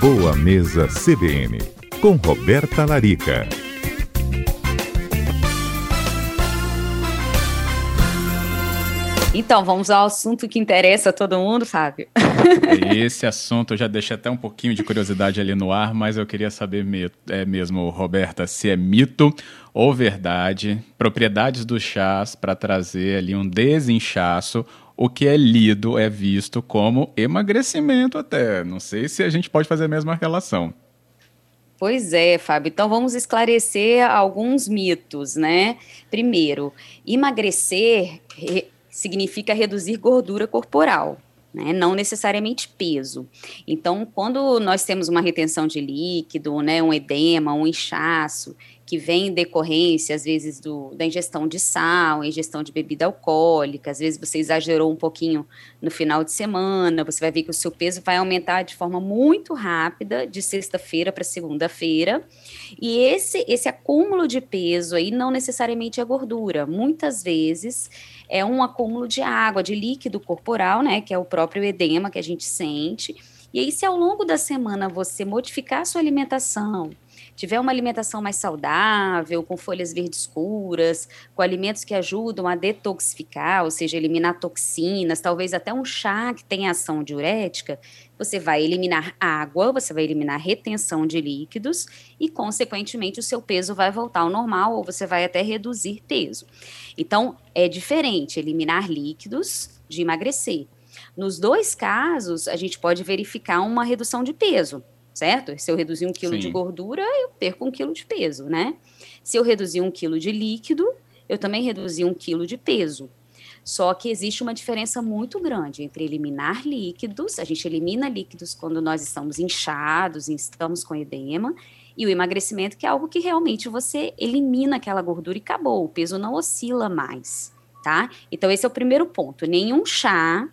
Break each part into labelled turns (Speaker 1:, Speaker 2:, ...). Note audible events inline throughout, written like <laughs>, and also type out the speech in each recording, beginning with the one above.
Speaker 1: Boa Mesa CBN, com Roberta Larica.
Speaker 2: Então, vamos ao assunto que interessa a todo mundo, Fábio. <laughs>
Speaker 3: Esse assunto eu já deixei até um pouquinho de curiosidade ali no ar, mas eu queria saber é mesmo, Roberta, se é mito ou verdade, propriedades dos chás para trazer ali um desinchaço, o que é lido, é visto como emagrecimento até. Não sei se a gente pode fazer a mesma relação.
Speaker 2: Pois é, Fábio. Então vamos esclarecer alguns mitos, né? Primeiro, emagrecer significa reduzir gordura corporal. Né, não necessariamente peso. Então, quando nós temos uma retenção de líquido, né, um edema, um inchaço, que vem em decorrência, às vezes, do, da ingestão de sal, ingestão de bebida alcoólica, às vezes você exagerou um pouquinho no final de semana, você vai ver que o seu peso vai aumentar de forma muito rápida, de sexta-feira para segunda-feira, e esse, esse acúmulo de peso aí não necessariamente é gordura, muitas vezes é um acúmulo de água, de líquido corporal, né, que é o próprio edema que a gente sente, e aí se ao longo da semana você modificar a sua alimentação, tiver uma alimentação mais saudável, com folhas verdes escuras, com alimentos que ajudam a detoxificar, ou seja, eliminar toxinas, talvez até um chá que tem ação diurética, você vai eliminar água, você vai eliminar retenção de líquidos e, consequentemente, o seu peso vai voltar ao normal ou você vai até reduzir peso. Então, é diferente eliminar líquidos de emagrecer. Nos dois casos, a gente pode verificar uma redução de peso certo? Se eu reduzir um quilo Sim. de gordura, eu perco um quilo de peso, né? Se eu reduzir um quilo de líquido, eu também reduzi um quilo de peso. Só que existe uma diferença muito grande entre eliminar líquidos, a gente elimina líquidos quando nós estamos inchados, estamos com edema, e o emagrecimento, que é algo que realmente você elimina aquela gordura e acabou, o peso não oscila mais, tá? Então, esse é o primeiro ponto. Nenhum chá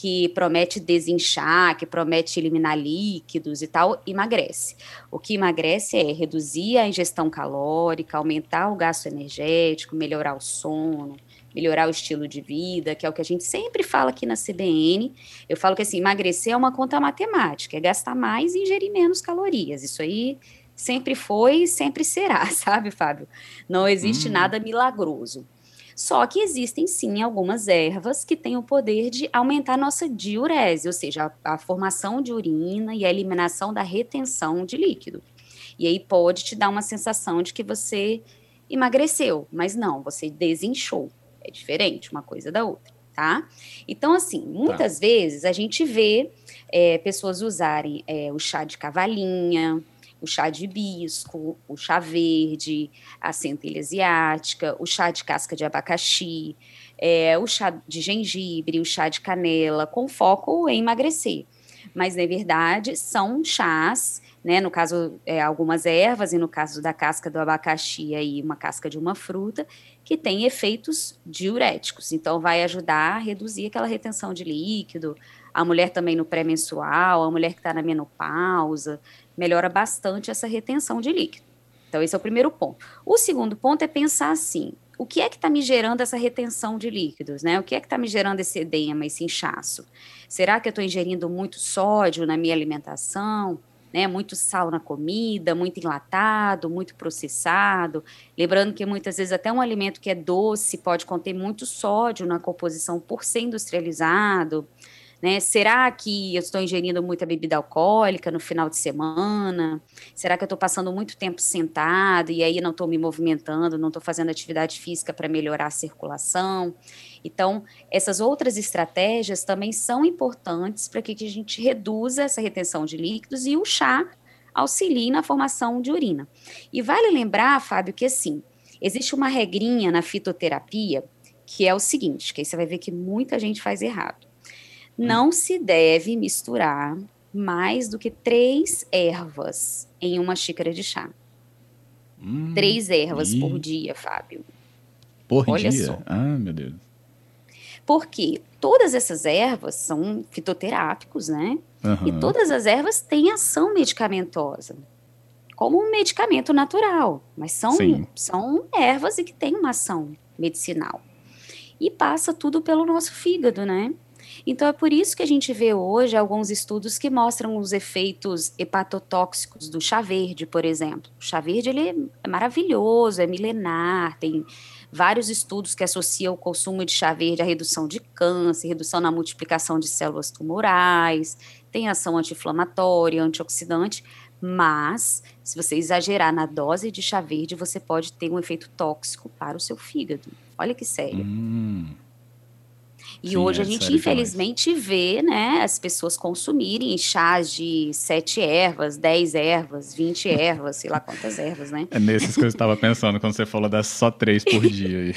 Speaker 2: que promete desinchar, que promete eliminar líquidos e tal, emagrece. O que emagrece é reduzir a ingestão calórica, aumentar o gasto energético, melhorar o sono, melhorar o estilo de vida, que é o que a gente sempre fala aqui na CBN. Eu falo que assim, emagrecer é uma conta matemática, é gastar mais e ingerir menos calorias. Isso aí sempre foi e sempre será, <laughs> sabe, Fábio? Não existe hum. nada milagroso. Só que existem sim algumas ervas que têm o poder de aumentar a nossa diurese, ou seja, a, a formação de urina e a eliminação da retenção de líquido. E aí pode te dar uma sensação de que você emagreceu, mas não, você desinchou. É diferente uma coisa da outra, tá? Então, assim, muitas tá. vezes a gente vê é, pessoas usarem é, o chá de cavalinha, o chá de hibisco, o chá verde, a centelha asiática, o chá de casca de abacaxi, é, o chá de gengibre, o chá de canela, com foco em emagrecer. Mas, na verdade, são chás, né, no caso, é, algumas ervas, e no caso da casca do abacaxi, aí, uma casca de uma fruta, que tem efeitos diuréticos. Então, vai ajudar a reduzir aquela retenção de líquido, a mulher também no pré-menstrual, a mulher que está na menopausa, melhora bastante essa retenção de líquido. Então, esse é o primeiro ponto. O segundo ponto é pensar assim: o que é que está me gerando essa retenção de líquidos, né? O que é que está me gerando esse edema, esse inchaço? Será que eu estou ingerindo muito sódio na minha alimentação? Né, muito sal na comida, muito enlatado, muito processado. Lembrando que muitas vezes até um alimento que é doce pode conter muito sódio na composição por ser industrializado. Né? Será que eu estou ingerindo muita bebida alcoólica no final de semana? Será que eu estou passando muito tempo sentado e aí não estou me movimentando, não estou fazendo atividade física para melhorar a circulação? Então, essas outras estratégias também são importantes para que a gente reduza essa retenção de líquidos e o chá auxilie na formação de urina. E vale lembrar, Fábio, que assim, existe uma regrinha na fitoterapia que é o seguinte, que aí você vai ver que muita gente faz errado não se deve misturar mais do que três ervas em uma xícara de chá. Hum, três ervas e... por dia, Fábio.
Speaker 3: Por Olha dia? Só. Ah, meu Deus.
Speaker 2: Porque todas essas ervas são fitoterápicos, né? Uhum. E todas as ervas têm ação medicamentosa, como um medicamento natural, mas são, são ervas e que têm uma ação medicinal. E passa tudo pelo nosso fígado, né? Então é por isso que a gente vê hoje alguns estudos que mostram os efeitos hepatotóxicos do chá verde, por exemplo. O chá verde ele é maravilhoso, é milenar, tem vários estudos que associam o consumo de chá verde à redução de câncer, redução na multiplicação de células tumorais, tem ação anti-inflamatória, antioxidante, mas se você exagerar na dose de chá verde, você pode ter um efeito tóxico para o seu fígado. Olha que sério. Hum. E Sim, hoje a gente, infelizmente, demais. vê né, as pessoas consumirem chás de sete ervas, dez ervas, vinte <laughs> ervas, sei lá quantas ervas, né?
Speaker 3: É nesses que eu estava pensando quando você falou das só três por <laughs> dia.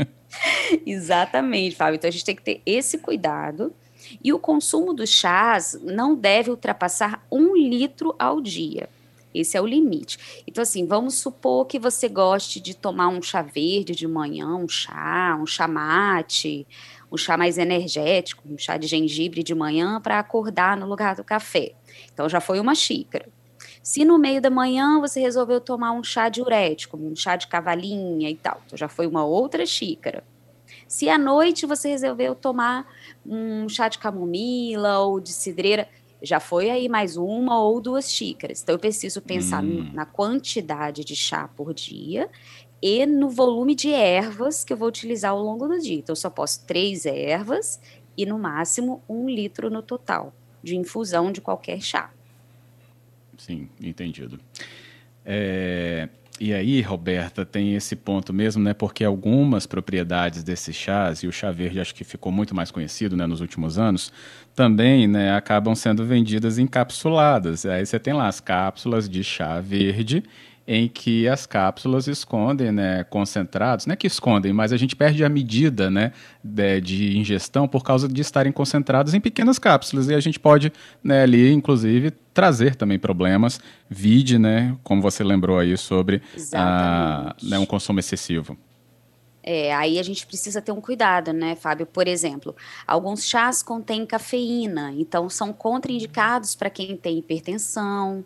Speaker 3: <laughs>
Speaker 2: Exatamente, Fábio. Então a gente tem que ter esse cuidado. E o consumo dos chás não deve ultrapassar um litro ao dia. Esse é o limite. Então, assim, vamos supor que você goste de tomar um chá verde de manhã, um chá, um chá mate, um chá mais energético, um chá de gengibre de manhã para acordar no lugar do café. Então já foi uma xícara. Se no meio da manhã você resolveu tomar um chá diurético, um chá de cavalinha e tal, então já foi uma outra xícara. Se à noite você resolveu tomar um chá de camomila ou de cidreira, já foi aí mais uma ou duas xícaras. Então eu preciso pensar hum. na quantidade de chá por dia e no volume de ervas que eu vou utilizar ao longo do dia. Então, eu só posso três ervas e, no máximo, um litro no total de infusão de qualquer chá.
Speaker 3: Sim, entendido. É, e aí, Roberta, tem esse ponto mesmo, né? Porque algumas propriedades desses chás, e o chá verde acho que ficou muito mais conhecido né, nos últimos anos, também né, acabam sendo vendidas encapsuladas. Aí você tem lá as cápsulas de chá verde em que as cápsulas escondem, né, concentrados, não é que escondem, mas a gente perde a medida, né, de, de, ingestão por causa de estarem concentrados em pequenas cápsulas e a gente pode, né, ali, inclusive, trazer também problemas, vide, né, como você lembrou aí sobre a, né, um consumo excessivo.
Speaker 2: É, aí a gente precisa ter um cuidado, né, Fábio? Por exemplo, alguns chás contêm cafeína, então são contraindicados para quem tem hipertensão,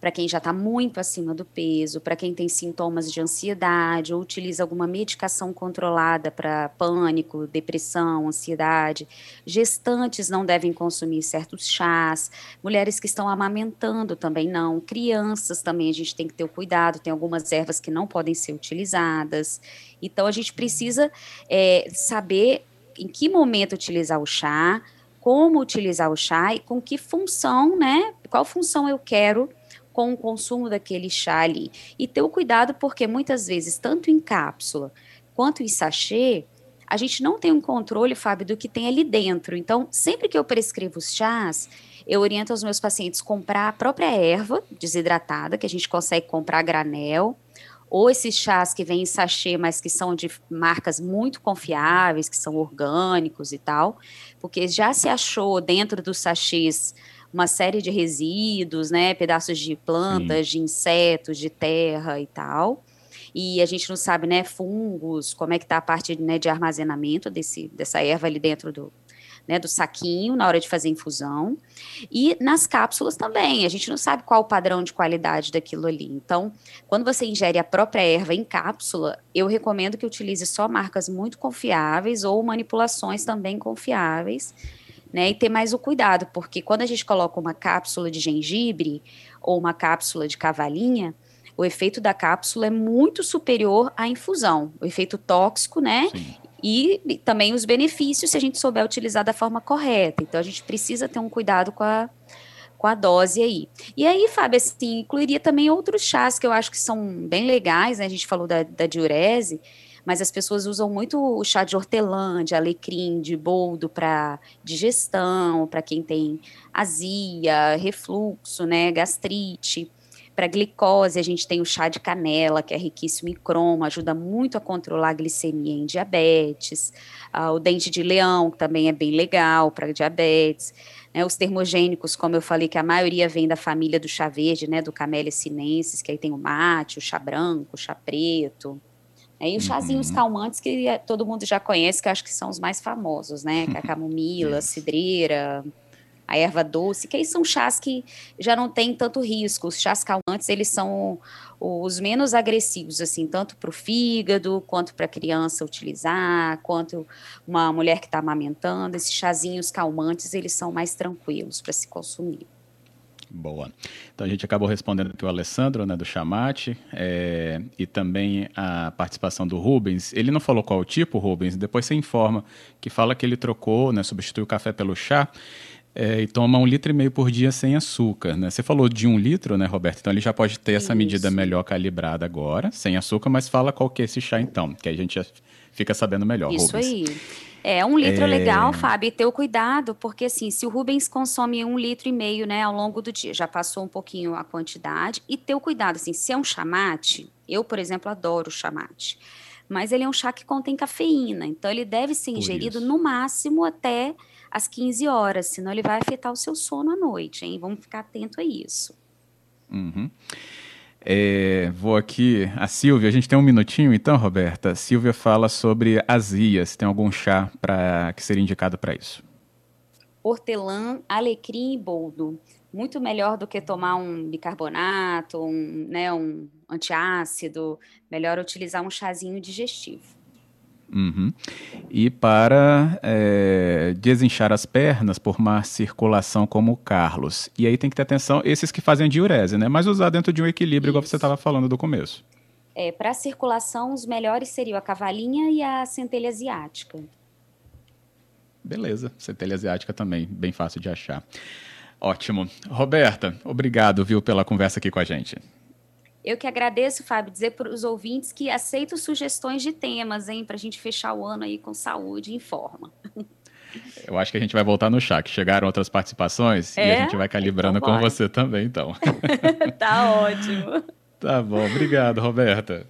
Speaker 2: para quem já está muito acima do peso, para quem tem sintomas de ansiedade ou utiliza alguma medicação controlada para pânico, depressão, ansiedade. Gestantes não devem consumir certos chás, mulheres que estão amamentando também não, crianças também a gente tem que ter o cuidado, tem algumas ervas que não podem ser utilizadas. Então a gente precisa é, saber em que momento utilizar o chá, como utilizar o chá e com que função, né? Qual função eu quero com o consumo daquele chá ali. E ter o cuidado, porque muitas vezes, tanto em cápsula quanto em sachê, a gente não tem um controle, Fábio, do que tem ali dentro. Então, sempre que eu prescrevo os chás, eu oriento os meus pacientes comprar a própria erva desidratada, que a gente consegue comprar a granel, ou esses chás que vêm em sachê, mas que são de marcas muito confiáveis, que são orgânicos e tal, porque já se achou dentro dos sachês uma série de resíduos, né, pedaços de plantas, Sim. de insetos, de terra e tal. E a gente não sabe, né, fungos, como é que está a parte né, de armazenamento desse, dessa erva ali dentro do, né, do saquinho na hora de fazer infusão. E nas cápsulas também, a gente não sabe qual o padrão de qualidade daquilo ali. Então, quando você ingere a própria erva em cápsula, eu recomendo que utilize só marcas muito confiáveis ou manipulações também confiáveis né? E ter mais o cuidado, porque quando a gente coloca uma cápsula de gengibre ou uma cápsula de cavalinha, o efeito da cápsula é muito superior à infusão, o efeito tóxico, né? Sim. E também os benefícios se a gente souber utilizar da forma correta. Então a gente precisa ter um cuidado com a, com a dose aí. E aí, Fábio, assim, incluiria também outros chás que eu acho que são bem legais, né? A gente falou da, da diurese, mas as pessoas usam muito o chá de hortelã, de alecrim, de boldo para digestão, para quem tem azia, refluxo, né, gastrite. Para glicose, a gente tem o chá de canela, que é riquíssimo em cromo, ajuda muito a controlar a glicemia em diabetes. Ah, o dente de leão, que também é bem legal para diabetes. Né, os termogênicos, como eu falei, que a maioria vem da família do chá verde, né, do Camellia sinensis, que aí tem o mate, o chá branco, o chá preto. É, e os chazinhos uhum. calmantes que todo mundo já conhece, que acho que são os mais famosos, né? Que é a <laughs> camomila, a cidreira, a erva doce, que aí são chás que já não tem tanto risco. Os chás calmantes, eles são os menos agressivos, assim, tanto para o fígado, quanto para a criança utilizar, quanto uma mulher que está amamentando. Esses chazinhos calmantes, eles são mais tranquilos para se consumir.
Speaker 3: Boa. Então a gente acabou respondendo aqui o Alessandro, né, do Chamate, é, e também a participação do Rubens. Ele não falou qual o tipo, Rubens, depois você informa, que fala que ele trocou, né, substituiu o café pelo chá, é, e toma um litro e meio por dia sem açúcar, né? Você falou de um litro, né, Roberto? Então ele já pode ter essa Isso. medida melhor calibrada agora, sem açúcar, mas fala qual que é esse chá então, que a gente fica sabendo melhor.
Speaker 2: Isso Rubens. aí. É, um litro é... legal, Fábio, e ter o cuidado, porque assim, se o Rubens consome um litro e meio, né, ao longo do dia, já passou um pouquinho a quantidade, e ter o cuidado, assim, se é um chamate, eu, por exemplo, adoro chamate, mas ele é um chá que contém cafeína, então ele deve ser ingerido no máximo até às 15 horas, senão ele vai afetar o seu sono à noite, hein? Vamos ficar atento a isso.
Speaker 3: Uhum. É, vou aqui. A Silvia, a gente tem um minutinho então, Roberta. A Silvia fala sobre azias. Tem algum chá para que seria indicado para isso?
Speaker 2: Hortelã, alecrim e boldo. Muito melhor do que tomar um bicarbonato, um, né, um antiácido. Melhor utilizar um chazinho digestivo.
Speaker 3: Uhum. E para é, desinchar as pernas por má circulação, como o Carlos. E aí tem que ter atenção, esses que fazem diurese, né? Mas usar dentro de um equilíbrio, Isso. igual você estava falando do começo.
Speaker 2: É, para circulação, os melhores seriam a cavalinha e a centelha asiática.
Speaker 3: Beleza, centelha asiática também, bem fácil de achar. Ótimo. Roberta, obrigado, viu, pela conversa aqui com a gente.
Speaker 2: Eu que agradeço, Fábio, dizer para os ouvintes que aceito sugestões de temas, hein, para a gente fechar o ano aí com saúde em forma. <laughs>
Speaker 3: Eu acho que a gente vai voltar no chat. Chegaram outras participações é? e a é? gente vai calibrando então, com você também, então. <laughs>
Speaker 2: tá ótimo.
Speaker 3: Tá bom, obrigado, Roberta.